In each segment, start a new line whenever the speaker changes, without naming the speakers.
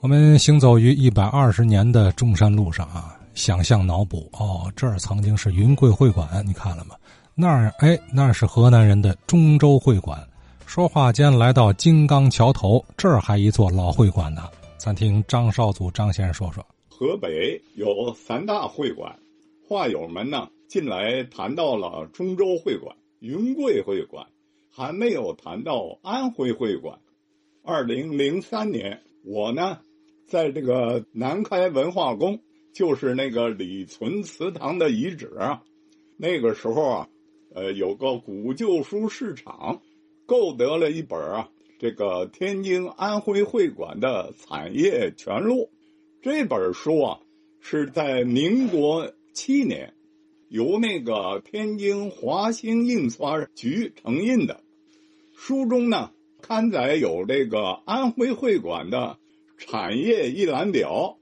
我们行走于一百二十年的中山路上啊，想象脑补哦，这儿曾经是云贵会馆，你看了吗？那儿哎，那是河南人的中州会馆。说话间来到金刚桥头，这儿还一座老会馆呢。咱听张少祖张先生说说，
河北有三大会馆，话友们呢近来谈到了中州会馆、云贵会馆，还没有谈到安徽会馆。二零零三年，我呢。在这个南开文化宫，就是那个李存祠堂的遗址啊。那个时候啊，呃，有个古旧书市场，购得了一本啊，这个天津安徽会馆的产业全录。这本书啊，是在民国七年，由那个天津华兴印刷局承印的。书中呢，刊载有这个安徽会馆的。产业一览表，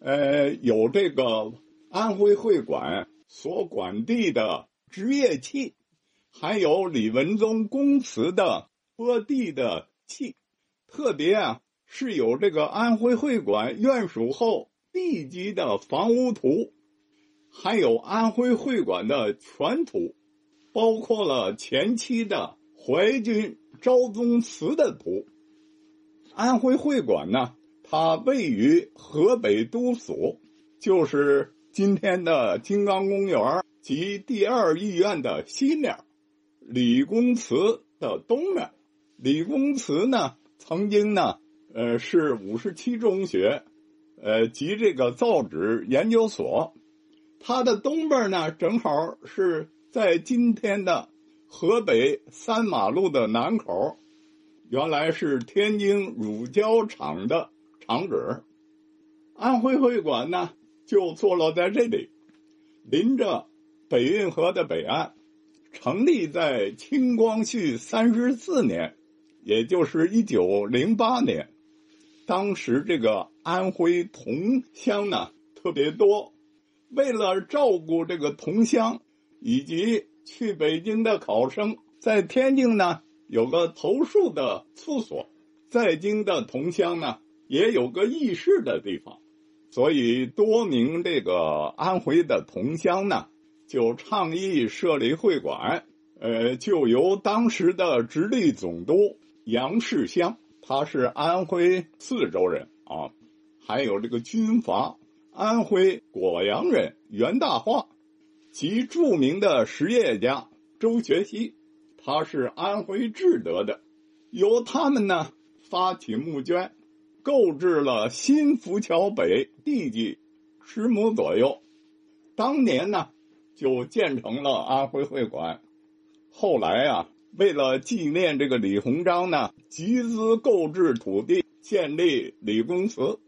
呃，有这个安徽会馆所管地的职业器，还有李文宗公祠的播地的器，特别啊是有这个安徽会馆院属后地基的房屋图，还有安徽会馆的全图，包括了前期的淮军昭宗祠的图。安徽会馆呢？它位于河北都署，就是今天的金刚公园及第二医院的西面，李公祠的东面。李公祠呢，曾经呢，呃，是五十七中学，呃，及这个造纸研究所。它的东边呢，正好是在今天的河北三马路的南口，原来是天津乳胶厂的。厂址，安徽会馆呢，就坐落在这里，临着北运河的北岸，成立在清光绪三十四年，也就是一九零八年。当时这个安徽同乡呢特别多，为了照顾这个同乡以及去北京的考生，在天津呢有个投诉的处所，在京的同乡呢。也有个议事的地方，所以多名这个安徽的同乡呢，就倡议设立会馆。呃，就由当时的直隶总督杨世襄，他是安徽泗州人啊，还有这个军阀安徽果阳人袁大化，及著名的实业家周学熙，他是安徽志德的，由他们呢发起募捐。购置了新浮桥北地基十亩左右，当年呢就建成了安徽会馆。后来啊，为了纪念这个李鸿章呢，集资购置土地，建立李公祠。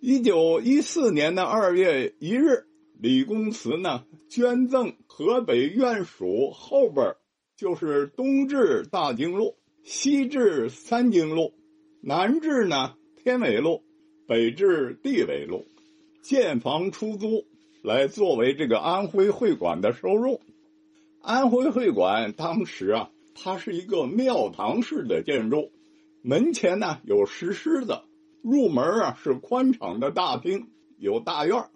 一九一四年的二月一日，李公祠呢捐赠河北院署后边，就是东至大经路，西至三经路，南至呢。天纬路，北至地纬路，建房出租来作为这个安徽会馆的收入。安徽会馆当时啊，它是一个庙堂式的建筑，门前呢有石狮子，入门啊是宽敞的大厅，有大院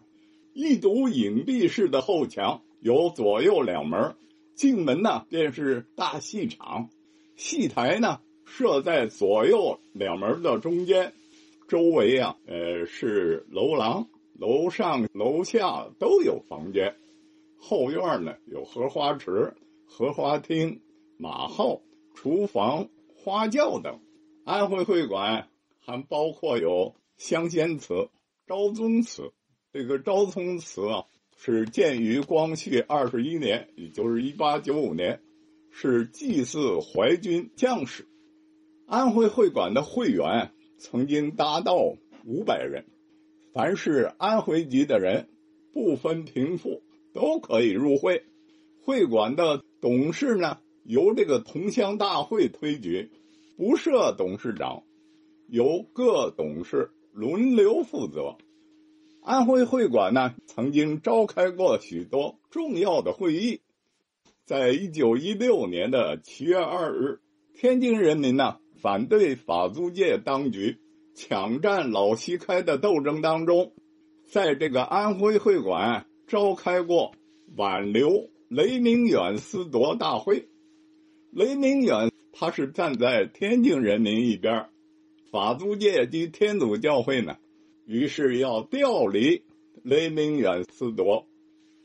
一堵隐蔽式的后墙，有左右两门，进门呢便是大戏场，戏台呢设在左右两门的中间。周围啊，呃，是楼廊，楼上楼下都有房间。后院呢有荷花池、荷花厅、马号、厨房、花轿等。安徽会馆还包括有香仙祠、昭宗祠。这个昭宗祠啊，是建于光绪二十一年，也就是一八九五年，是祭祀淮军将士。安徽会馆的会员。曾经达到五百人，凡是安徽籍的人，不分贫富，都可以入会。会馆的董事呢，由这个同乡大会推举，不设董事长，由各董事轮流负责。安徽会馆呢，曾经召开过许多重要的会议。在一九一六年的七月二日，天津人民呢。反对法租界当局抢占老西开的斗争当中，在这个安徽会馆召开过挽留雷明远思铎大会。雷明远他是站在天津人民一边，法租界及天主教会呢，于是要调离雷明远思铎。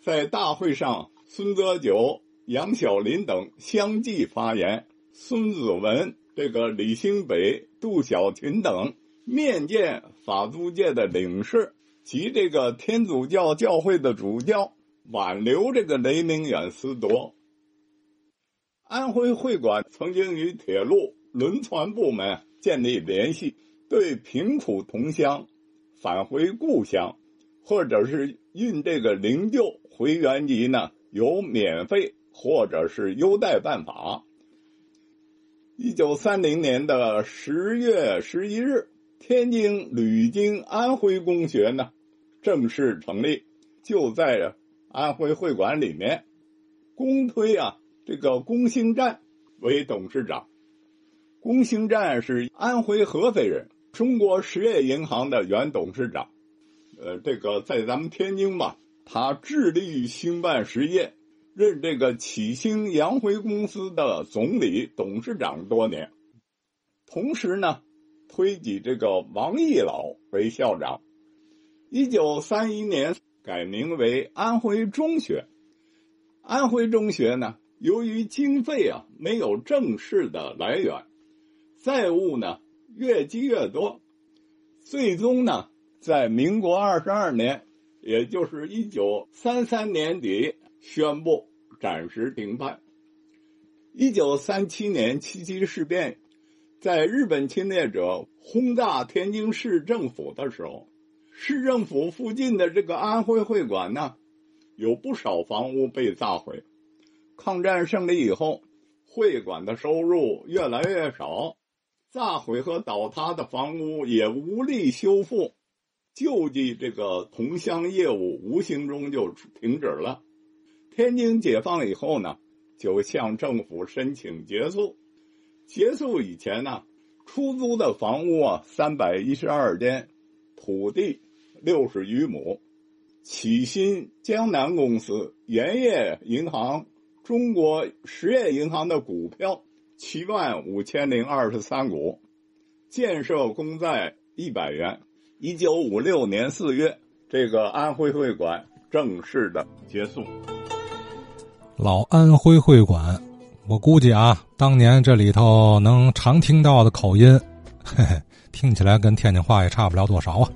在大会上，孙泽九、杨小林等相继发言，孙子文、这个李兴北、杜小琴等。面见法租界的领事及这个天主教教会的主教，挽留这个雷明远思铎。安徽会馆曾经与铁路、轮船部门建立联系，对贫苦同乡返回故乡，或者是运这个灵柩回原籍呢，有免费或者是优待办法。一九三零年的十月十一日。天津旅京安徽公学呢，正式成立，就在安徽会馆里面。公推啊，这个龚兴战为董事长。龚兴战是安徽合肥人，中国实业银行的原董事长。呃，这个在咱们天津吧，他致力于兴办实业，任这个启兴洋辉公司的总理、董事长多年。同时呢。推举这个王毅老为校长，一九三一年改名为安徽中学。安徽中学呢，由于经费啊没有正式的来源，债务呢越积越多，最终呢在民国二十二年，也就是一九三三年底宣布暂时停办。一九三七年七七事变。在日本侵略者轰炸天津市政府的时候，市政府附近的这个安徽会馆呢，有不少房屋被炸毁。抗战胜利以后，会馆的收入越来越少，炸毁和倒塌的房屋也无力修复，救济这个同乡业务无形中就停止了。天津解放以后呢，就向政府申请结束。结束以前呢，出租的房屋啊三百一十二间，土地六十余亩，启新江南公司、盐业银行、中国实业银行的股票七万五千零二十三股，建设公债一百元。一九五六年四月，这个安徽会馆正式的结束。
老安徽会馆。我估计啊，当年这里头能常听到的口音，嘿嘿，听起来跟天津话也差不了多少啊。